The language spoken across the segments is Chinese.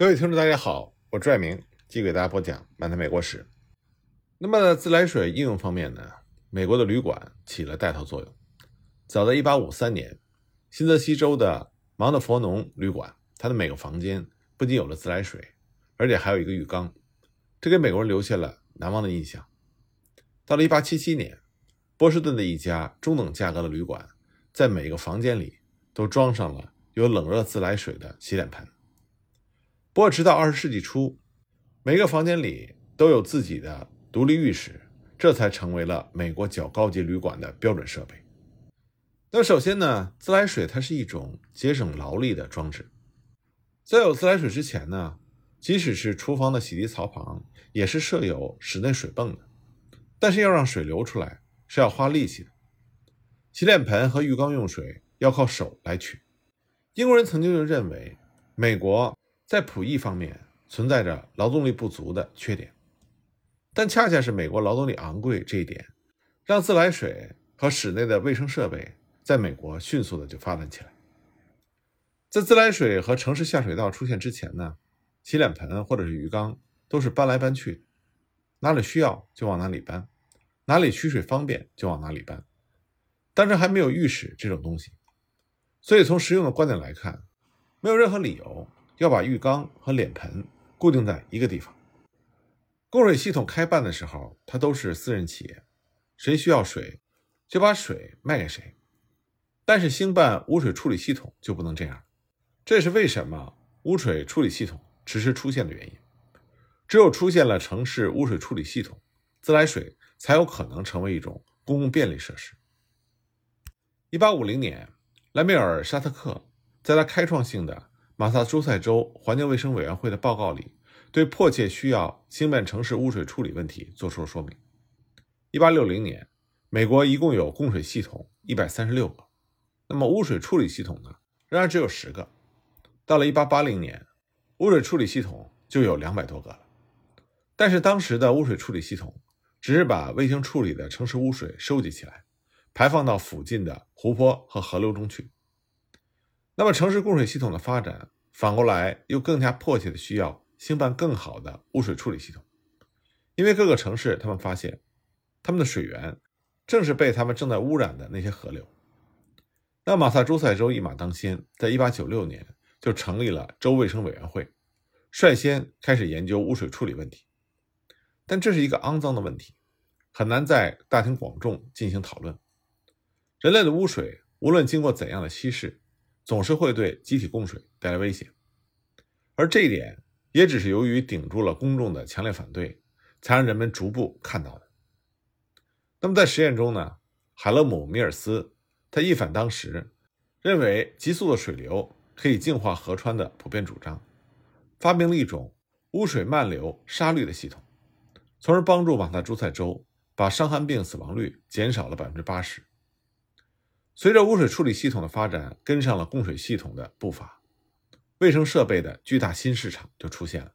各位听众，大家好，我拽明继续给大家播讲《漫谈美国史》。那么自来水应用方面呢，美国的旅馆起了带头作用。早在1853年，新泽西州的芒特佛农旅馆，它的每个房间不仅有了自来水，而且还有一个浴缸，这给美国人留下了难忘的印象。到了1877年，波士顿的一家中等价格的旅馆，在每个房间里都装上了有冷热自来水的洗脸盆。不过，直到二十世纪初，每个房间里都有自己的独立浴室，这才成为了美国较高级旅馆的标准设备。那首先呢，自来水它是一种节省劳力的装置。在有自来水之前呢，即使是厨房的洗涤槽旁，也是设有室内水泵的。但是要让水流出来是要花力气的，洗脸盆和浴缸用水要靠手来取。英国人曾经就认为美国。在普益方面存在着劳动力不足的缺点，但恰恰是美国劳动力昂贵这一点，让自来水和室内的卫生设备在美国迅速的就发展起来。在自来水和城市下水道出现之前呢，洗脸盆或者是鱼缸都是搬来搬去，哪里需要就往哪里搬，哪里取水方便就往哪里搬。当时还没有浴室这种东西，所以从实用的观点来看，没有任何理由。要把浴缸和脸盆固定在一个地方。供水系统开办的时候，它都是私人企业，谁需要水就把水卖给谁。但是兴办污水处理系统就不能这样，这也是为什么污水处理系统迟迟出现的原因。只有出现了城市污水处理系统，自来水才有可能成为一种公共便利设施。一八五零年，莱梅尔·沙特克在他开创性的。马萨诸塞州环境卫生委员会的报告里，对迫切需要兴办城市污水处理问题做出了说明。1860年，美国一共有供水系统136个，那么污水处理系统呢，仍然只有十个。到了1880年，污水处理系统就有两百多个了。但是当时的污水处理系统只是把未经处理的城市污水收集起来，排放到附近的湖泊和河流中去。那么，城市供水系统的发展，反过来又更加迫切的需要兴办更好的污水处理系统，因为各个城市他们发现，他们的水源正是被他们正在污染的那些河流。那马萨诸塞州一马当先，在1896年就成立了州卫生委员会，率先开始研究污水处理问题。但这是一个肮脏的问题，很难在大庭广众进行讨论。人类的污水无论经过怎样的稀释，总是会对集体供水带来危险，而这一点也只是由于顶住了公众的强烈反对，才让人们逐步看到的。那么在实验中呢，海勒姆·米尔斯他一反当时认为急速的水流可以净化河川的普遍主张，发明了一种污水漫流沙滤的系统，从而帮助马萨诸塞州把伤寒病死亡率减少了百分之八十。随着污水处理系统的发展，跟上了供水系统的步伐，卫生设备的巨大新市场就出现了。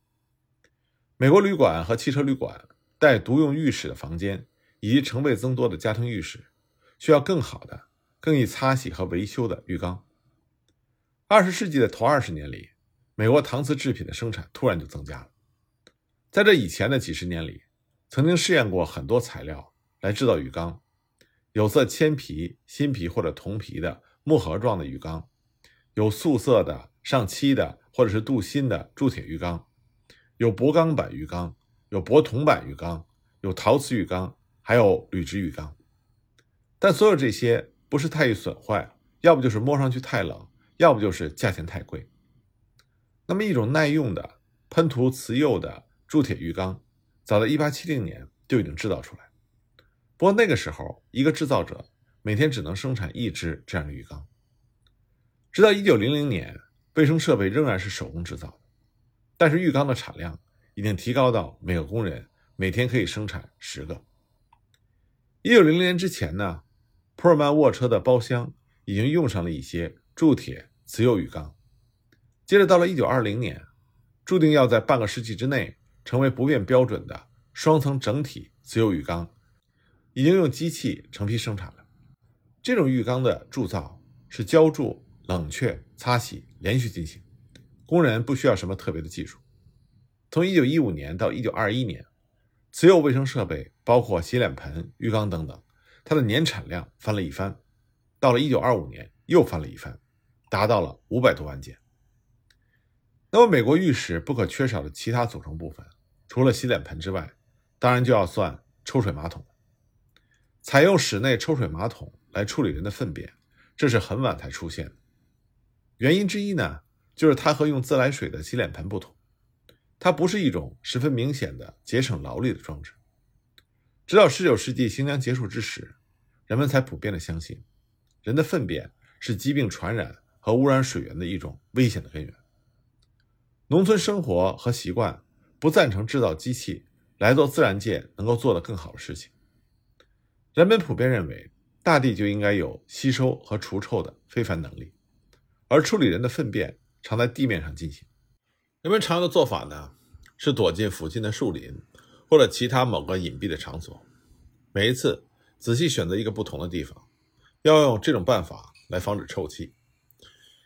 美国旅馆和汽车旅馆带独用浴室的房间，以及成倍增多的家庭浴室，需要更好的、更易擦洗和维修的浴缸。二十世纪的头二十年里，美国搪瓷制品的生产突然就增加了。在这以前的几十年里，曾经试验过很多材料来制造浴缸。有色铅皮、锌皮或者铜皮的木盒状的浴缸，有素色的上漆的或者是镀锌的铸铁浴缸，有薄钢板浴缸，有薄铜板浴缸，有陶瓷浴缸，还有铝制浴缸。但所有这些不是太易损坏，要不就是摸上去太冷，要不就是价钱太贵。那么一种耐用的喷涂瓷釉的铸铁浴缸，早在1870年就已经制造出来。不过那个时候，一个制造者每天只能生产一只这样的浴缸。直到1900年，卫生设备仍然是手工制造的，但是浴缸的产量已经提高到每个工人每天可以生产十个。1900年之前呢，普尔曼卧车的包厢已经用上了一些铸铁瓷釉浴缸。接着到了1920年，注定要在半个世纪之内成为不变标准的双层整体瓷釉浴缸。已经用机器成批生产了。这种浴缸的铸造是浇铸、冷却、擦洗连续进行，工人不需要什么特别的技术。从1915年到1921年，此有卫生设备，包括洗脸盆、浴缸等等，它的年产量翻了一番。到了1925年，又翻了一番，达到了五百多万件。那么，美国浴室不可缺少的其他组成部分，除了洗脸盆之外，当然就要算抽水马桶。采用室内抽水马桶来处理人的粪便，这是很晚才出现的。原因之一呢，就是它和用自来水的洗脸盆不同，它不是一种十分明显的节省劳力的装置。直到19世纪新疆结束之时，人们才普遍的相信，人的粪便是疾病传染和污染水源的一种危险的根源。农村生活和习惯不赞成制造机器来做自然界能够做得更好的事情。人们普遍认为，大地就应该有吸收和除臭的非凡能力，而处理人的粪便常在地面上进行。人们常用的做法呢，是躲进附近的树林或者其他某个隐蔽的场所，每一次仔细选择一个不同的地方，要用这种办法来防止臭气，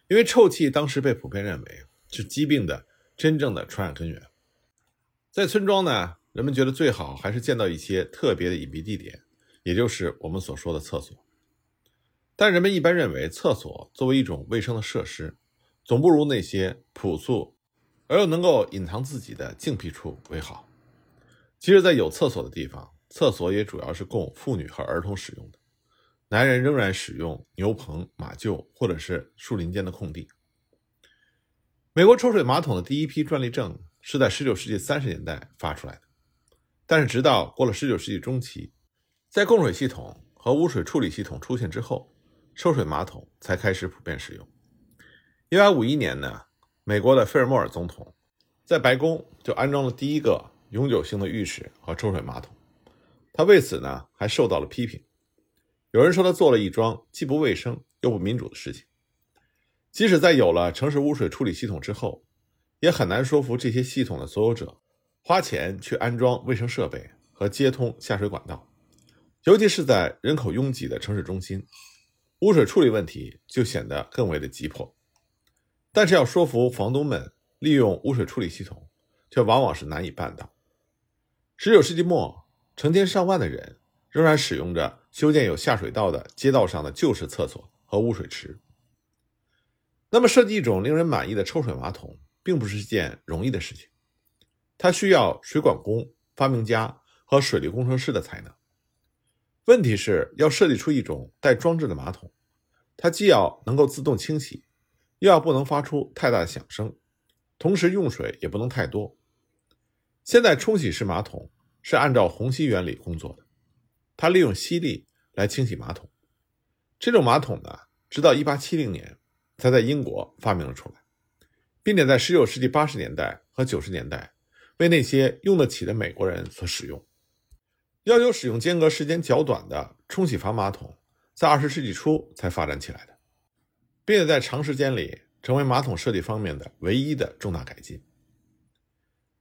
因为臭气当时被普遍认为是疾病的真正的传染根源。在村庄呢，人们觉得最好还是建造一些特别的隐蔽地点。也就是我们所说的厕所，但人们一般认为，厕所作为一种卫生的设施，总不如那些朴素而又能够隐藏自己的净僻处为好。即使在有厕所的地方，厕所也主要是供妇女和儿童使用的，男人仍然使用牛棚、马厩或者是树林间的空地。美国抽水马桶的第一批专利证是在19世纪30年代发出来的，但是直到过了19世纪中期。在供水系统和污水处理系统出现之后，抽水马桶才开始普遍使用。1851年呢，美国的费尔莫尔总统在白宫就安装了第一个永久性的浴室和抽水马桶，他为此呢还受到了批评。有人说他做了一桩既不卫生又不民主的事情。即使在有了城市污水处理系统之后，也很难说服这些系统的所有者花钱去安装卫生设备和接通下水管道。尤其是在人口拥挤的城市中心，污水处理问题就显得更为的急迫。但是要说服房东们利用污水处理系统，却往往是难以办到。十九世纪末，成千上万的人仍然使用着修建有下水道的街道上的旧式厕所和污水池。那么，设计一种令人满意的抽水马桶，并不是一件容易的事情，它需要水管工、发明家和水利工程师的才能。问题是要设计出一种带装置的马桶，它既要能够自动清洗，又要不能发出太大的响声，同时用水也不能太多。现在冲洗式马桶是按照虹吸原理工作的，它利用吸力来清洗马桶。这种马桶呢，直到1870年才在英国发明了出来，并且在19世纪80年代和90年代为那些用得起的美国人所使用。要求使用间隔时间较短的冲洗房马桶，在二十世纪初才发展起来的，并且在长时间里成为马桶设计方面的唯一的重大改进。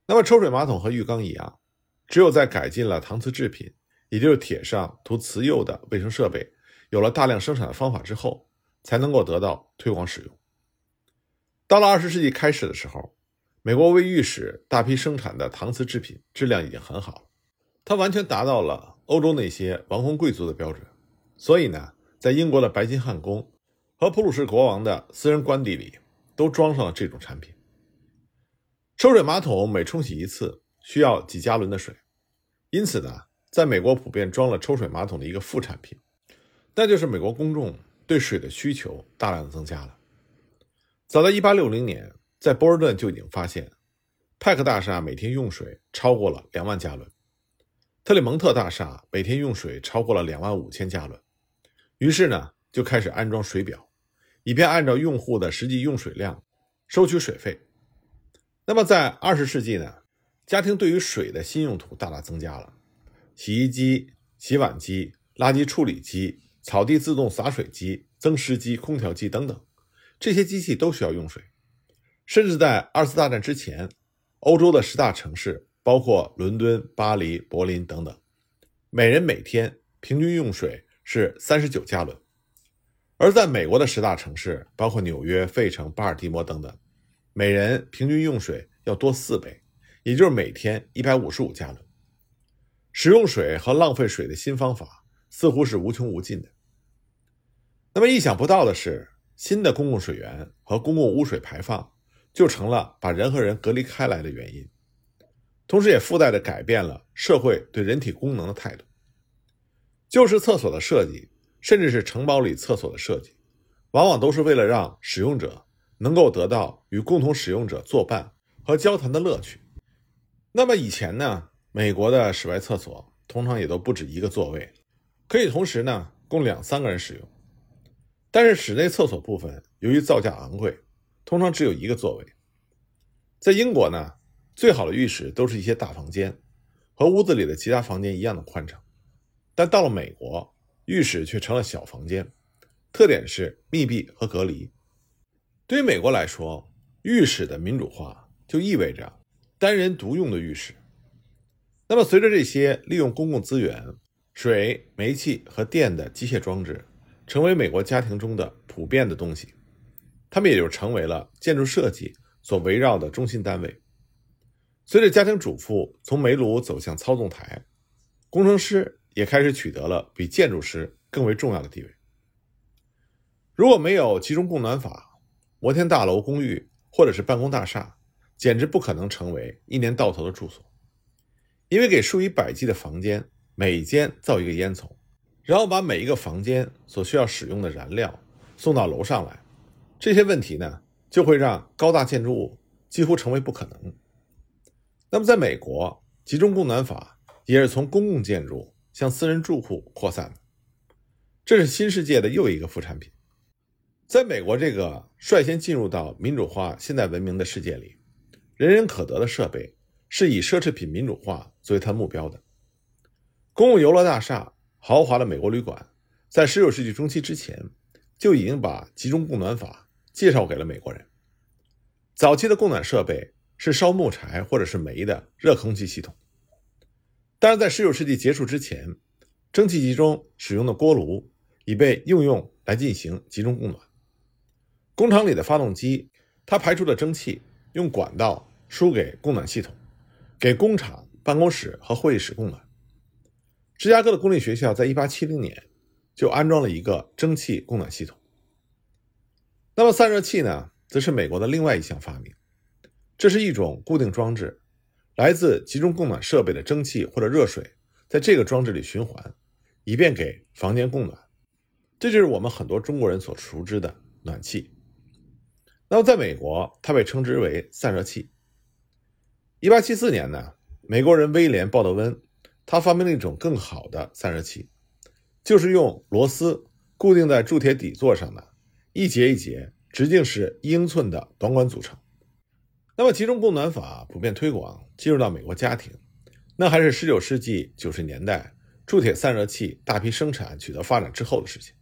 那么，抽水马桶和浴缸一样，只有在改进了搪瓷制品，也就是铁上涂瓷釉的卫生设备，有了大量生产的方法之后，才能够得到推广使用。到了二十世纪开始的时候，美国为浴室大批生产的搪瓷制品质量已经很好了。它完全达到了欧洲那些王公贵族的标准，所以呢，在英国的白金汉宫和普鲁士国王的私人官邸里，都装上了这种产品。抽水马桶每冲洗一次需要几加仑的水，因此呢，在美国普遍装了抽水马桶的一个副产品，那就是美国公众对水的需求大量的增加了。早在1860年，在波尔顿就已经发现，派克大厦每天用水超过了两万加仑。特里蒙特大厦每天用水超过了两万五千加仑，于是呢就开始安装水表，以便按照用户的实际用水量收取水费。那么在二十世纪呢，家庭对于水的新用途大大增加了，洗衣机、洗碗机、垃圾处理机、草地自动洒水机、增湿机、空调机等等，这些机器都需要用水。甚至在二次大战之前，欧洲的十大城市。包括伦敦、巴黎、柏林等等，每人每天平均用水是三十九加仑；而在美国的十大城市，包括纽约、费城、巴尔的摩等等，每人平均用水要多四倍，也就是每天一百五十五加仑。使用水和浪费水的新方法似乎是无穷无尽的。那么意想不到的是，新的公共水源和公共污水排放就成了把人和人隔离开来的原因，同时也附带着改变了社会对人体功能的态度。旧式厕所的设计，甚至是城堡里厕所的设计，往往都是为了让使用者能够得到与共同使用者作伴和交谈的乐趣。那么以前呢？美国的室外厕所通常也都不止一个座位，可以同时呢供两三个人使用。但是室内厕所部分由于造价昂贵，通常只有一个座位。在英国呢，最好的浴室都是一些大房间，和屋子里的其他房间一样的宽敞。但到了美国，浴室却成了小房间，特点是密闭和隔离。对于美国来说，浴室的民主化就意味着单人独用的浴室。那么，随着这些利用公共资源、水、煤气和电的机械装置成为美国家庭中的普遍的东西，它们也就成为了建筑设计所围绕的中心单位。随着家庭主妇从煤炉走向操纵台，工程师也开始取得了比建筑师更为重要的地位。如果没有集中供暖法，摩天大楼、公寓或者是办公大厦，简直不可能成为一年到头的住所。因为给数以百计的房间每间造一个烟囱，然后把每一个房间所需要使用的燃料送到楼上来，这些问题呢就会让高大建筑物几乎成为不可能。那么，在美国，集中供暖法也是从公共建筑向私人住户扩散的，这是新世界的又一个副产品。在美国这个率先进入到民主化现代文明的世界里，人人可得的设备。是以奢侈品民主化作为它目标的。公共游乐大厦、豪华的美国旅馆，在19世纪中期之前就已经把集中供暖法介绍给了美国人。早期的供暖设备是烧木柴或者是煤的热空气系统，但是在19世纪结束之前，蒸汽集中使用的锅炉已被应用来进行集中供暖。工厂里的发动机，它排出的蒸汽用管道输给供暖系统。给工厂、办公室和会议室供暖。芝加哥的公立学校在1870年就安装了一个蒸汽供暖系统。那么散热器呢，则是美国的另外一项发明。这是一种固定装置，来自集中供暖设备的蒸汽或者热水在这个装置里循环，以便给房间供暖。这就是我们很多中国人所熟知的暖气。那么在美国，它被称之为散热器。一八七四年呢，美国人威廉·鲍德温，他发明了一种更好的散热器，就是用螺丝固定在铸铁底座上的，一节一节直径是一英寸的短管组成。那么集中供暖法普遍推广进入到美国家庭，那还是十九世纪九十年代铸铁散热器大批生产取得发展之后的事情。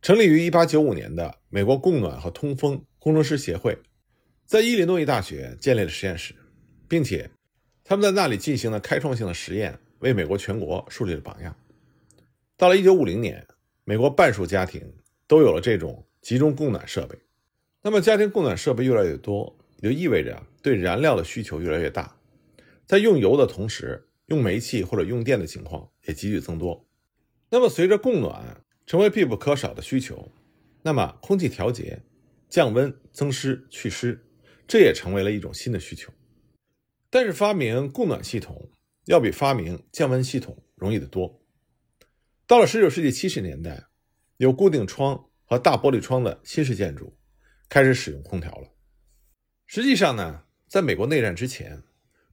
成立于一八九五年的美国供暖和通风工程师协会，在伊利诺伊大学建立了实验室。并且，他们在那里进行了开创性的实验，为美国全国树立了榜样。到了1950年，美国半数家庭都有了这种集中供暖设备。那么，家庭供暖设备越来越多，也就意味着对燃料的需求越来越大。在用油的同时，用煤气或者用电的情况也急剧增多。那么，随着供暖成为必不可少的需求，那么空气调节、降温、增湿、去湿，这也成为了一种新的需求。但是发明供暖系统要比发明降温系统容易得多。到了19世纪70年代，有固定窗和大玻璃窗的新式建筑开始使用空调了。实际上呢，在美国内战之前，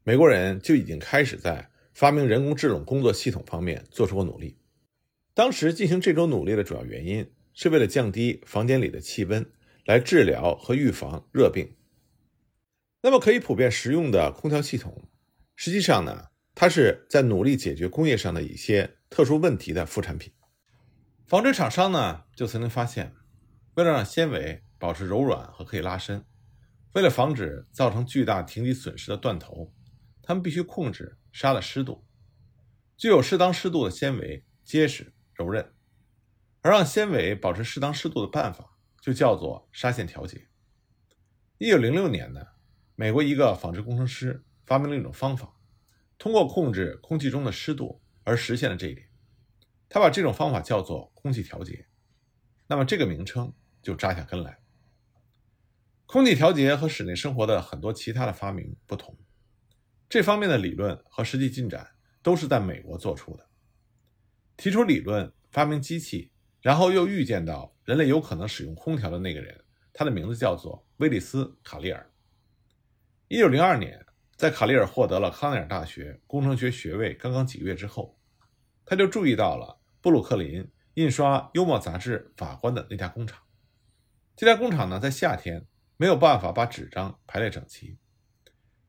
美国人就已经开始在发明人工制冷工作系统方面做出过努力。当时进行这种努力的主要原因是为了降低房间里的气温，来治疗和预防热病。那么可以普遍实用的空调系统，实际上呢，它是在努力解决工业上的一些特殊问题的副产品。纺织厂商呢，就曾经发现，为了让纤维保持柔软和可以拉伸，为了防止造成巨大停机损失的断头，他们必须控制纱的湿度。具有适当湿度的纤维结实柔韧，而让纤维保持适当湿度的办法就叫做纱线调节。一九零六年呢，美国一个纺织工程师发明了一种方法，通过控制空气中的湿度而实现了这一点。他把这种方法叫做空气调节。那么这个名称就扎下根来。空气调节和室内生活的很多其他的发明不同，这方面的理论和实际进展都是在美国做出的。提出理论、发明机器，然后又预见到人类有可能使用空调的那个人，他的名字叫做威利斯·卡利尔。一九零二年，在卡利尔获得了康奈尔大学工程学学位刚刚几个月之后，他就注意到了布鲁克林印刷幽默杂志法官的那家工厂。这家工厂呢，在夏天没有办法把纸张排列整齐。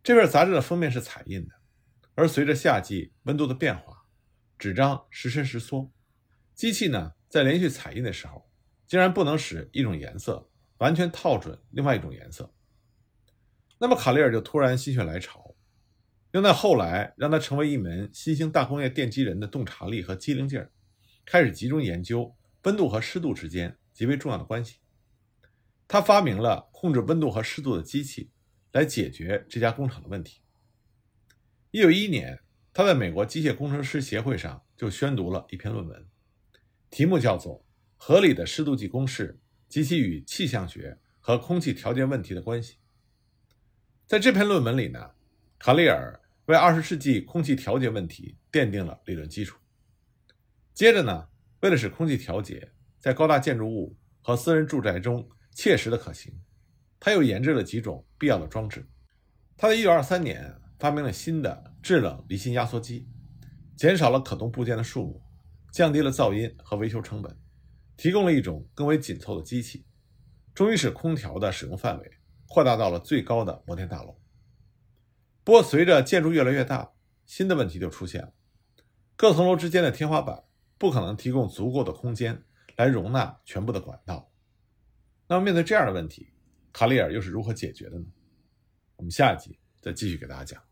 这份杂志的封面是彩印的，而随着夏季温度的变化，纸张时伸时缩，机器呢在连续彩印的时候，竟然不能使一种颜色完全套准另外一种颜色。那么卡利尔就突然心血来潮，用在后来让他成为一门新兴大工业奠基人的洞察力和机灵劲儿，开始集中研究温度和湿度之间极为重要的关系。他发明了控制温度和湿度的机器，来解决这家工厂的问题。一九一一年。他在美国机械工程师协会上就宣读了一篇论文，题目叫做《合理的湿度计公式及其与气象学和空气条件问题的关系》。在这篇论文里呢，卡利尔为二十世纪空气调节问题奠定了理论基础。接着呢，为了使空气调节在高大建筑物和私人住宅中切实的可行，他又研制了几种必要的装置。他在一九二三年。发明了新的制冷离心压缩机，减少了可动部件的数目，降低了噪音和维修成本，提供了一种更为紧凑的机器，终于使空调的使用范围扩大到了最高的摩天大楼。不过，随着建筑越来越大，新的问题就出现了：各层楼之间的天花板不可能提供足够的空间来容纳全部的管道。那么，面对这样的问题，卡里尔又是如何解决的呢？我们下一集再继续给大家讲。